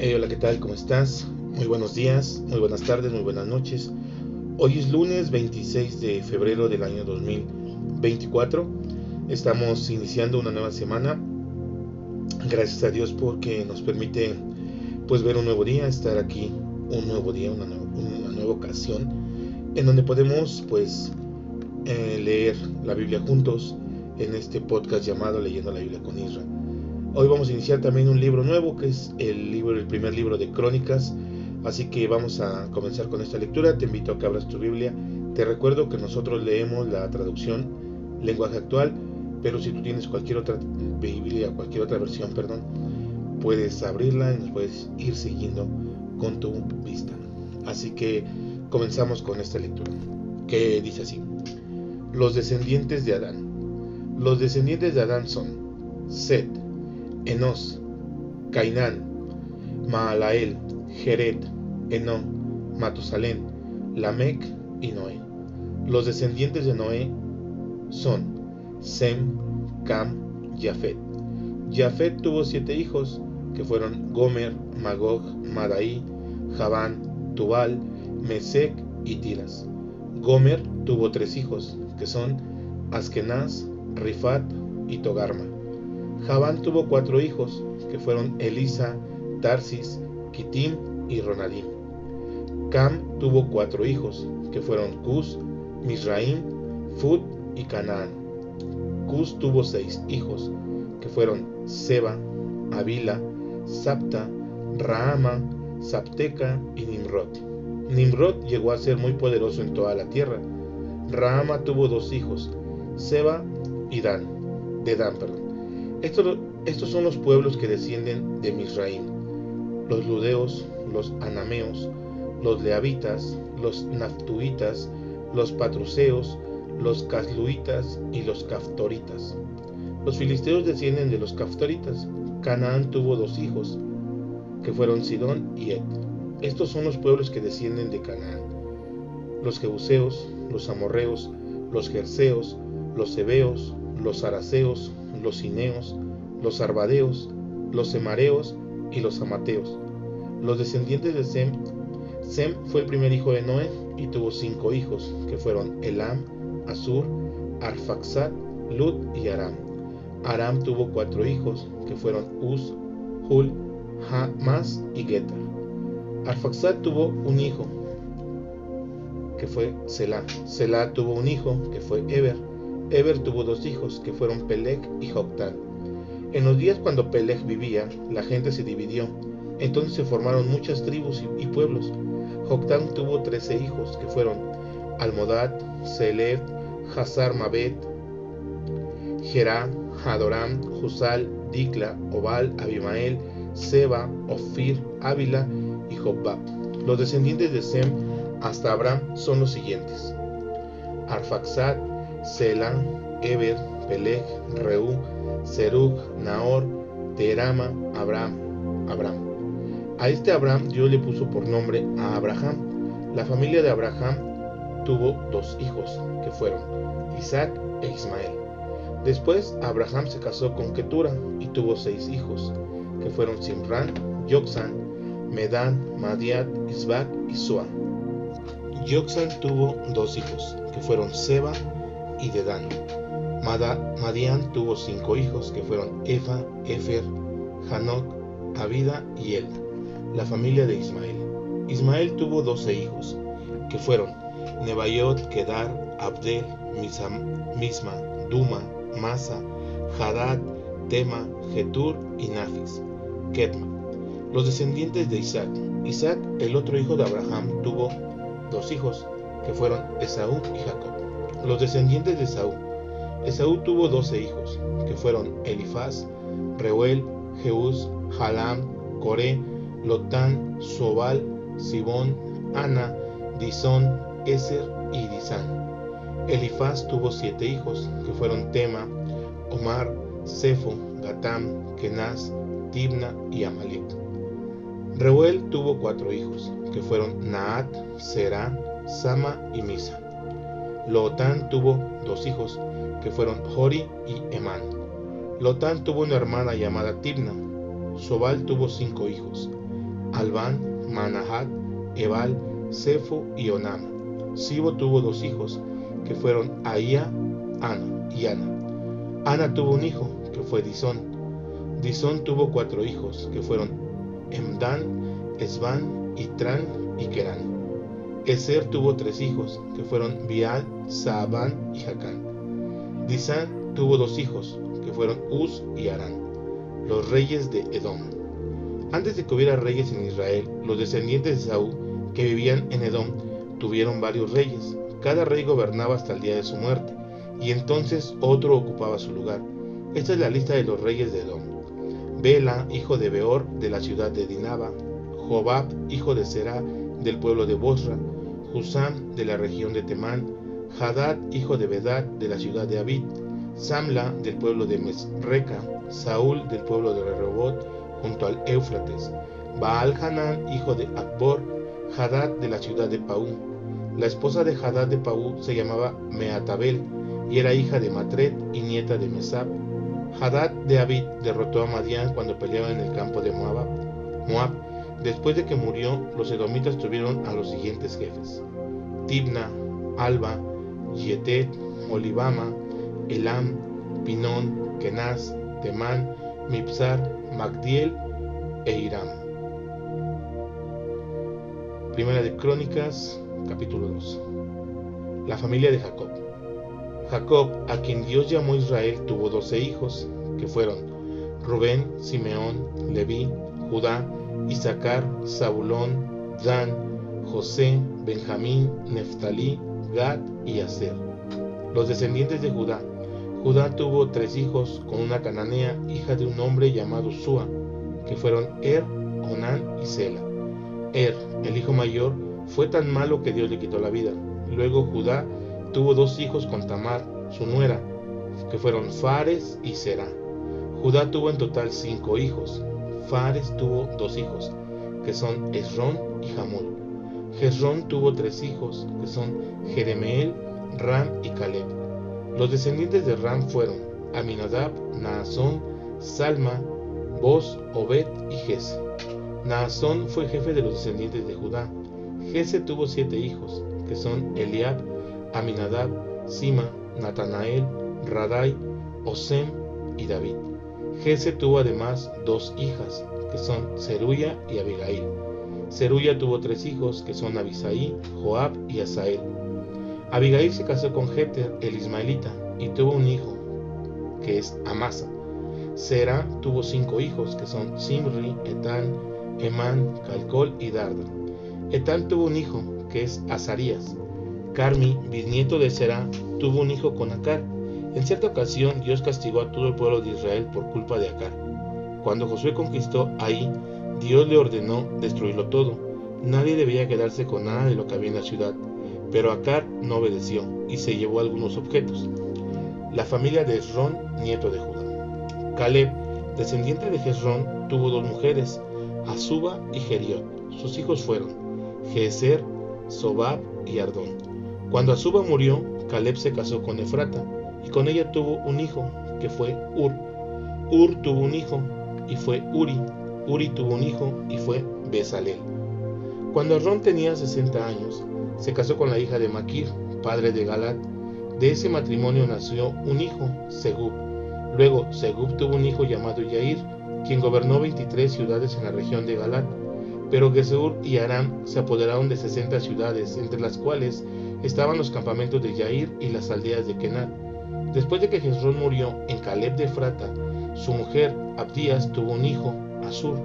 Hey, hola, ¿qué tal? ¿Cómo estás? Muy buenos días, muy buenas tardes, muy buenas noches. Hoy es lunes 26 de febrero del año 2024. Estamos iniciando una nueva semana. Gracias a Dios porque nos permite pues ver un nuevo día, estar aquí un nuevo día, una nueva ocasión en donde podemos pues eh, leer la Biblia juntos en este podcast llamado Leyendo la Biblia con Israel. Hoy vamos a iniciar también un libro nuevo que es el libro, el primer libro de Crónicas. Así que vamos a comenzar con esta lectura. Te invito a que abras tu Biblia. Te recuerdo que nosotros leemos la traducción lenguaje actual, pero si tú tienes cualquier otra Biblia, cualquier otra versión, perdón, puedes abrirla y nos puedes ir siguiendo con tu vista. Así que comenzamos con esta lectura, que dice así: Los descendientes de Adán. Los descendientes de Adán son Set, Enos, Cainán, Maalael, Jered, Enón, Matusalén, Lamec y Noé. Los descendientes de Noé son Sem, Cam, Jafet. Jafet tuvo siete hijos, que fueron Gomer, Magog, Madai, Javán, Tubal, Mesec y Tiras. Gomer tuvo tres hijos, que son Askenaz, Rifat y Togarma. Javán tuvo cuatro hijos, que fueron Elisa, Tarsis, Kitim y Ronadim. Cam tuvo cuatro hijos, que fueron Cus, Misraim, Fud y Canaán. Cus tuvo seis hijos, que fueron Seba, Avila, Sapta, Rahama, Sapteca y Nimrod. Nimrod llegó a ser muy poderoso en toda la tierra. Rahama tuvo dos hijos, Seba y Dan, de Dan, perdón. Estos, son los pueblos que descienden de Misraim, los ludeos, los anameos, los leavitas, los naftuitas, los patruseos, los casluitas y los caftoritas. Los filisteos descienden de los caftoritas. Canaán tuvo dos hijos, que fueron Sidón y Ed. Estos son los pueblos que descienden de Canaán. Los jebuseos, los amorreos, los jerseos, los hebeos, los araceos, los cineos, los arbadeos, los semareos y los amateos. Los descendientes de Sem, Sem fue el primer hijo de Noé y tuvo cinco hijos, que fueron Elam, Asur, Arfaxad, Lud y Aram. Aram tuvo cuatro hijos, que fueron Uz, Hul, Hamas y Getar. Arfaxad tuvo un hijo, que fue Selah. Selah tuvo un hijo, que fue Eber. Eber tuvo dos hijos, que fueron Peleg y Joctán. En los días cuando Peleg vivía, la gente se dividió. Entonces se formaron muchas tribus y, pueblos. Joctán tuvo trece hijos, que fueron Almodad, Seled, Hazar Mabet, Gerá, Hadoram, Jusal, Dikla, Obal, Abimael, Seba, Ofir, Ávila y Jobbab. Los descendientes de Sem hasta Abraham son los siguientes: Arfaxad, Selah, Eber, Peleg, Reú, Serug, Nahor, Terama, Abraham, Abraham. A este Abraham Dios le puso por nombre a Abraham. La familia de Abraham tuvo dos hijos, que fueron Isaac e Ismael. Después Abraham se casó con Ketura y tuvo seis hijos, que fueron Simran, Yoksan, Medan, Madiat, Isbac y Sua. Yoksan tuvo dos hijos, que fueron Seba y Dedan. Madian tuvo cinco hijos, que fueron Efa, Efer, Hanok, Abida y El, la familia de Ismael. Ismael tuvo doce hijos, que fueron Nebayot, Kedar, Abdel, Misma, Duma, Masa, Hadad, Tema, Getur y Nafis, Ketma. Los descendientes de Isaac. Isaac, el otro hijo de Abraham, tuvo dos hijos, que fueron Esaú y Jacob. Los descendientes de Esaú. Esaú tuvo doce hijos, que fueron Elifaz, Reuel, Jeús, Halam, Coré, Lotán, Sobal, Sibón, Ana, Disón, Eser y Disán. Elifaz tuvo siete hijos, que fueron Tema, Omar, Sefo, Gatam, Kenaz, Tibna y Amalek. Reuel tuvo cuatro hijos, que fueron Naat, Será, Sama y Misa. Lotán tuvo dos hijos, que fueron Hori y Emán. Lotán tuvo una hermana llamada Tibna. Sobal tuvo cinco hijos, Albán, Manahat, Ebal, Sefo y Onam. Sibo tuvo dos hijos, que fueron Aía, Ana y Ana. Ana tuvo un hijo, que fue Disón. Disón tuvo cuatro hijos, que fueron Emdan, Esban, Itran y Kerán. Eser tuvo tres hijos, que fueron Bial, Saabán y Jacán. Disán tuvo dos hijos, que fueron Uz y Arán, los reyes de Edom. Antes de que hubiera reyes en Israel, los descendientes de Saúl, que vivían en Edom, tuvieron varios reyes. Cada rey gobernaba hasta el día de su muerte, y entonces otro ocupaba su lugar. Esta es la lista de los reyes de Edom. Bela, hijo de Beor, de la ciudad de Dinaba. Jobab, hijo de Será, del pueblo de Bosra. Husam, de la región de Temán. Hadad, hijo de Bedad, de la ciudad de Abid. Samla, del pueblo de Mesreca. Saúl, del pueblo de Rehobot, junto al Éufrates. Baal Hanán, hijo de Akbor. Hadad, de la ciudad de Paú. La esposa de Hadad de Paú se llamaba Meatabel y era hija de Matred y nieta de Mesab. Hadad de Abid derrotó a Madián cuando peleaba en el campo de Moab. Moab. Después de que murió, los edomitas tuvieron a los siguientes jefes: Tibna, Alba, Yetet, Olivama, Elam, Pinón, Kenaz, Temán, Mipsar, Magdiel e Iram. Primera de Crónicas, capítulo 2. La familia de Jacob. Jacob, a quien Dios llamó Israel, tuvo doce hijos, que fueron Rubén, Simeón, Leví, Judá, Isaacar, Zabulón, Dan, José, Benjamín, Neftalí, Gad y Aser. Los descendientes de Judá. Judá tuvo tres hijos con una cananea, hija de un hombre llamado Sua, que fueron Er, Onán y Sela. Er, el hijo mayor, fue tan malo que Dios le quitó la vida. Luego Judá tuvo dos hijos con Tamar, su nuera, que fueron Fares y Será. Judá tuvo en total cinco hijos. Fares tuvo dos hijos, que son Esrón y Jamul. Jezrón tuvo tres hijos, que son Jeremeel, Ram y Caleb. Los descendientes de Ram fueron Aminadab, Naasón, Salma, Boz, Obed y Jesse. Naasón fue jefe de los descendientes de Judá. Jesse tuvo siete hijos, que son Eliab, Aminadab, Sima, Natanael, Radai, Osem y David. Jesse tuvo además dos hijas, que son Zeruya y Abigail. Zeruya tuvo tres hijos, que son Abisaí, Joab y Asael. Abigail se casó con Jeter, el ismaelita, y tuvo un hijo, que es Amasa. Sera tuvo cinco hijos, que son Simri, Etán, Emán, Calcol y Darda. Etán tuvo un hijo, que es Azarías. Carmi, bisnieto de Será, tuvo un hijo con Acar. En cierta ocasión Dios castigó a todo el pueblo de Israel por culpa de Acar. Cuando Josué conquistó ahí, Dios le ordenó destruirlo todo. Nadie debía quedarse con nada de lo que había en la ciudad. Pero Acar no obedeció y se llevó algunos objetos. La familia de Esrón, nieto de Judá. Caleb, descendiente de Jezrón, tuvo dos mujeres, Azuba y Geriot. Sus hijos fueron Geser, Sobab y Ardón. Cuando Azuba murió, Caleb se casó con Efrata y con ella tuvo un hijo, que fue Ur. Ur tuvo un hijo y fue Uri. Uri tuvo un hijo y fue Besalel. Cuando Ardón tenía 60 años, se casó con la hija de Maquir, padre de Galat. De ese matrimonio nació un hijo, Segub. Luego, Segub tuvo un hijo llamado Yair, quien gobernó 23 ciudades en la región de Galat. Pero Gesur y Aram se apoderaron de 60 ciudades, entre las cuales estaban los campamentos de Yair y las aldeas de Kenat. Después de que Jezrón murió en Caleb de Frata, su mujer Abdías tuvo un hijo, Asur.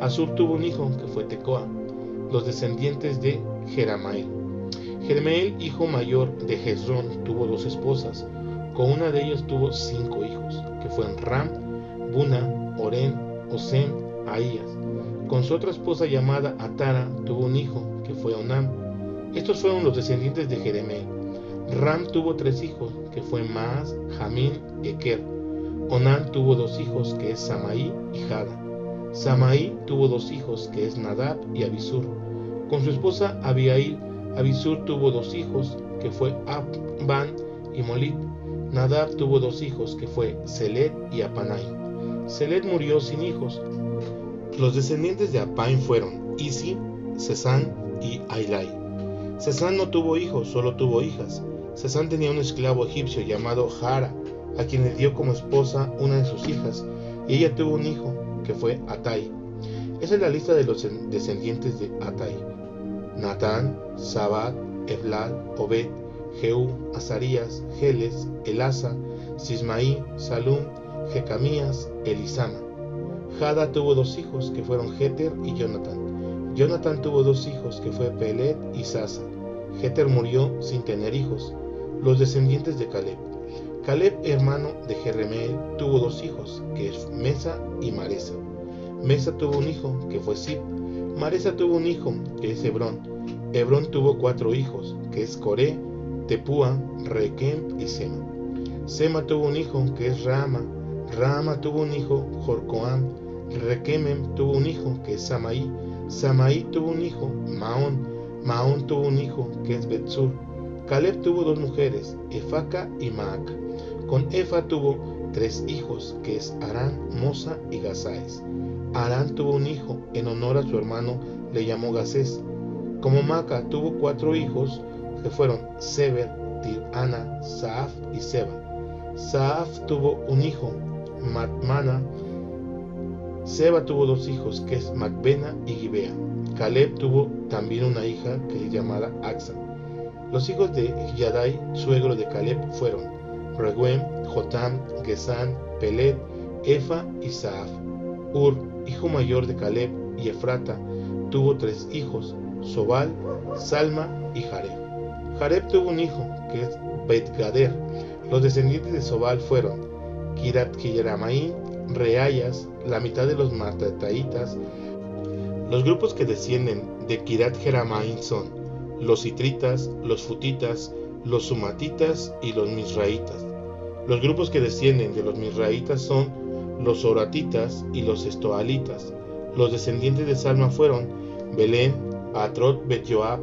Asur tuvo un hijo que fue Tecoa, los descendientes de Jeramael. Jeramael, hijo mayor de Jezrón, tuvo dos esposas. Con una de ellas tuvo cinco hijos, que fueron Ram, Buna, Oren, Osem, Ahías. con su otra esposa llamada Atara tuvo un hijo, que fue Onam. Estos fueron los descendientes de Jeremel. Ram tuvo tres hijos, que fue Maas, Jamín y Eker. Onam tuvo dos hijos, que es Samaí y Jada. Samaí tuvo dos hijos, que es Nadab y Abisur. Con su esposa Abiail, Abisur tuvo dos hijos, que fue Abban y Molit. Nadab tuvo dos hijos, que fue Selet y Apanai. Selet murió sin hijos. Los descendientes de Apain fueron Isi, Sesán y Ailai. Sesán no tuvo hijos, solo tuvo hijas. Sesán tenía un esclavo egipcio llamado Jara, a quien le dio como esposa una de sus hijas, y ella tuvo un hijo, que fue Atai. Esa es la lista de los descendientes de Atai. Natán, Sabat, Eblal, Obed, Jehú, Azarías, Geles, Elasa, Sismaí, Salum, Jecamías, Elisama. Jada tuvo dos hijos, que fueron Jeter y Jonathan. Jonathan tuvo dos hijos, que fue Pelet y Sasa. Jeter murió sin tener hijos. Los descendientes de Caleb. Caleb, hermano de Jeremeel, tuvo dos hijos, que es Mesa y Maresa. Mesa tuvo un hijo, que fue Sib. Maresa tuvo un hijo, que es Hebrón. Hebrón tuvo cuatro hijos, que es Coré, Tepúa, Requem y Sema. Sema tuvo un hijo, que es Rama. Rama tuvo un hijo, Jorcoam. Requemem tuvo un hijo, que es Samaí. Samaí tuvo un hijo, Maón. Maón tuvo un hijo, que es Betsur. Caleb tuvo dos mujeres, Efaca y Maaca. Con Efa tuvo tres hijos, que es Arán, Mosa y Gazaes. Arán tuvo un hijo, en honor a su hermano le llamó Gazés. Como Maaca tuvo cuatro hijos, que fueron Seber, Tirana, Saaf y Seba. Saaf tuvo un hijo, Matmana. Seba tuvo dos hijos, que es Macbena y Gibea. Caleb tuvo también una hija que es llamada Axa. Los hijos de Yadai, suegro de Caleb, fueron Reguem, Jotam, Gesán, Pelet, Efa y Saaf. Ur, hijo mayor de Caleb y Efrata, tuvo tres hijos, Sobal, Salma y Jareb. Jareb tuvo un hijo, que es Bet-Gader. Los descendientes de Sobal fueron Kirat Kiyeramaín, Reayas, la mitad de los Matataitas. Los grupos que descienden de Kirat Jeramaín son los Citritas, los Futitas, los Sumatitas y los Misraitas. Los grupos que descienden de los Misraitas son los Oratitas y los Estoalitas. Los descendientes de Salma fueron Belén, Atrot Bet Joab,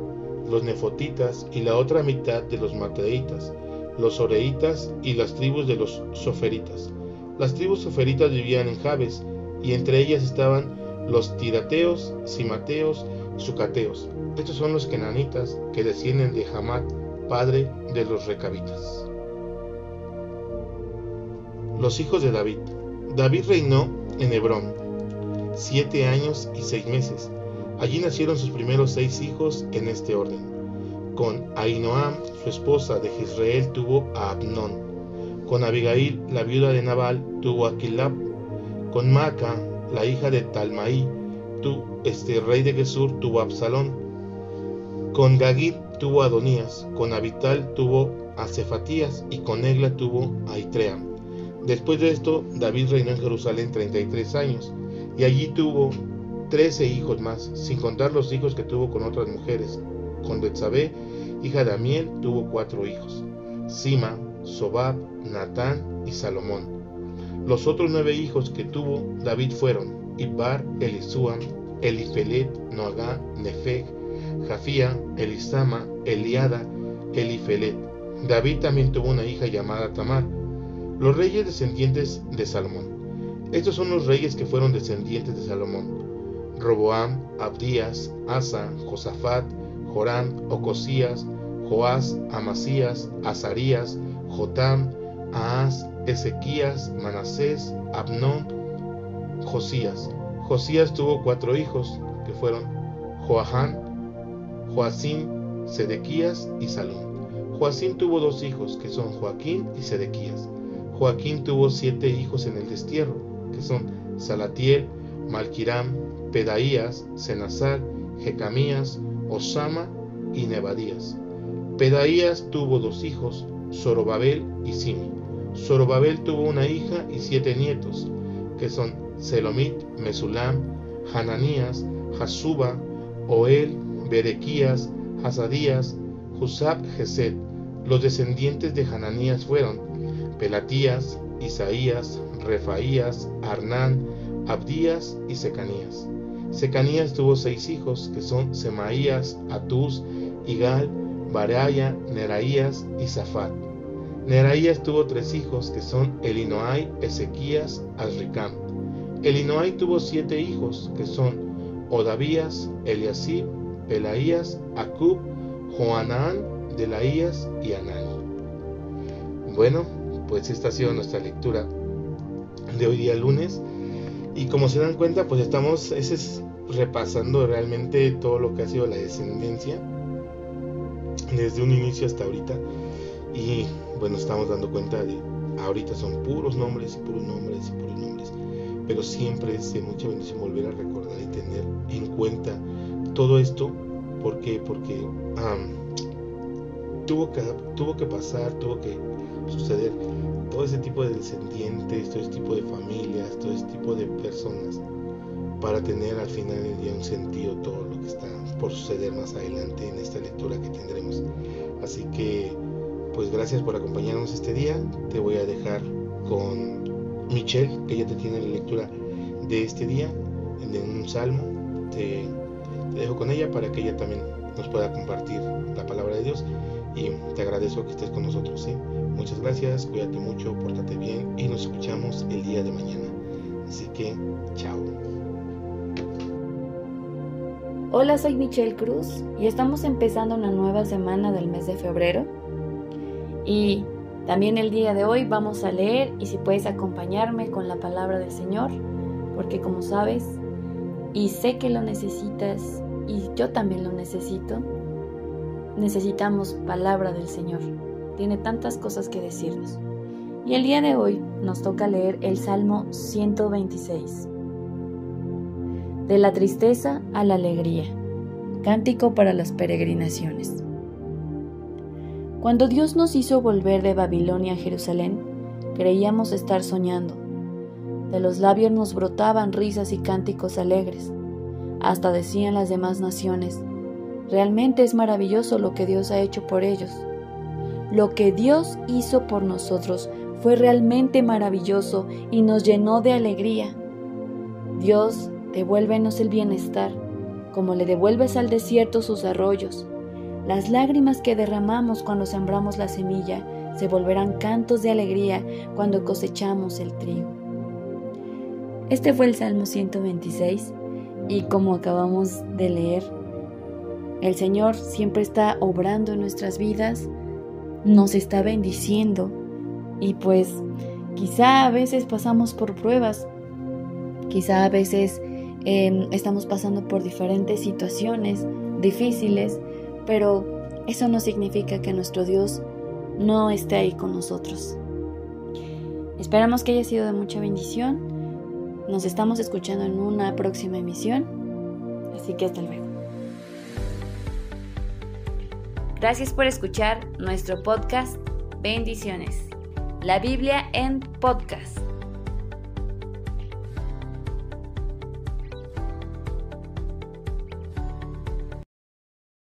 los Nefotitas y la otra mitad de los Mateitas, los Oreitas y las tribus de los Soferitas. Las tribus soferitas vivían en Jabes, y entre ellas estaban los tirateos, simateos sucateos. Estos son los kenanitas que descienden de Hamat, padre de los recabitas. Los hijos de David. David reinó en Hebrón siete años y seis meses. Allí nacieron sus primeros seis hijos en este orden. Con Ainoam, su esposa de Israel, tuvo a Abnón. Con Abigail, la viuda de Nabal, tuvo a Kilab. Con Maca, la hija de Talmaí, tu, este rey de Gesur, tuvo a Absalón. Con Gagir tuvo a Adonías. Con Abital tuvo a Cefatías. Y con Egla tuvo a Itream. Después de esto, David reinó en Jerusalén 33 años. Y allí tuvo 13 hijos más, sin contar los hijos que tuvo con otras mujeres. Con Betsabé, hija de Amiel, tuvo cuatro hijos. Sima, Sobab, Natán y Salomón. Los otros nueve hijos que tuvo David fueron Ibar, Elisuam, Elifelet, Noagá, Nefeg, Jafía, Elisama, Eliada, Elifelet. David también tuvo una hija llamada Tamar. Los reyes descendientes de Salomón. Estos son los reyes que fueron descendientes de Salomón. Roboam, Abdías, Asa, Josafat, Joram, Ocosías, Joás, Amasías, Azarías, Jotam, Ahaz, Ezequías, Manasés, Abnón, Josías. Josías tuvo cuatro hijos, que fueron Joahán, Joacín, Sedequías y Salón. Joacín tuvo dos hijos, que son Joaquín y Sedequías. Joaquín tuvo siete hijos en el destierro, que son Salatiel, Malquiram, Pedaías, Senazar, Jecamías, Osama y Nebadías. Pedaías tuvo dos hijos, Zorobabel y Simi. Zorobabel tuvo una hija y siete nietos, que son Selomit, Mesulam, Hananías, Hasuba, Oel, Berequías, Hasadías, Husab, Gesed. Los descendientes de Hananías fueron Pelatías, Isaías, Refaías, Arnán, Abdías y Secanías. Secanías tuvo seis hijos, que son Semaías, Atús, Igal, Baraya, Neraías y Zafat. Neraías tuvo tres hijos, que son Elinoai, Ezequías, Azricam. Elinoai tuvo siete hijos, que son Odavías, Eliasib, Pelaías, Acub, Joanán, Delaías y Anani. Bueno, pues esta ha sido nuestra lectura de hoy día lunes. Y como se dan cuenta, pues estamos repasando realmente todo lo que ha sido la descendencia desde un inicio hasta ahorita. Y bueno, estamos dando cuenta de ahorita son puros nombres y puros nombres y puros nombres. Pero siempre es de mucha bendición volver a recordar y tener en cuenta todo esto. ¿Por? Porque tuvo, que, tuvo que pasar, tuvo que suceder todo ese tipo de descendientes, todo ese tipo de familias, todo ese tipo de personas, para tener al final del día un sentido todo lo que está por suceder más adelante en esta lectura que tendremos. Así que, pues gracias por acompañarnos este día. Te voy a dejar con Michelle, que ella te tiene la lectura de este día, de un salmo. Te, te dejo con ella para que ella también nos pueda compartir la palabra de Dios y te agradezco que estés con nosotros. ¿sí? Muchas gracias, cuídate mucho, pórtate bien y nos escuchamos el día de mañana. Así que, chao. Hola, soy Michelle Cruz y estamos empezando una nueva semana del mes de febrero. Y también el día de hoy vamos a leer y si puedes acompañarme con la palabra del Señor, porque como sabes, y sé que lo necesitas y yo también lo necesito, necesitamos palabra del Señor tiene tantas cosas que decirnos. Y el día de hoy nos toca leer el Salmo 126. De la tristeza a la alegría. Cántico para las peregrinaciones. Cuando Dios nos hizo volver de Babilonia a Jerusalén, creíamos estar soñando. De los labios nos brotaban risas y cánticos alegres. Hasta decían las demás naciones, realmente es maravilloso lo que Dios ha hecho por ellos. Lo que Dios hizo por nosotros fue realmente maravilloso y nos llenó de alegría. Dios, devuélvenos el bienestar, como le devuelves al desierto sus arroyos. Las lágrimas que derramamos cuando sembramos la semilla se volverán cantos de alegría cuando cosechamos el trigo. Este fue el Salmo 126 y como acabamos de leer, el Señor siempre está obrando en nuestras vidas nos está bendiciendo y pues quizá a veces pasamos por pruebas, quizá a veces em, estamos pasando por diferentes situaciones difíciles, pero eso no significa que nuestro Dios no esté ahí con nosotros. Esperamos que haya sido de mucha bendición. Nos estamos escuchando en una próxima emisión. Así que hasta luego. Gracias por escuchar nuestro podcast. Bendiciones. La Biblia en podcast.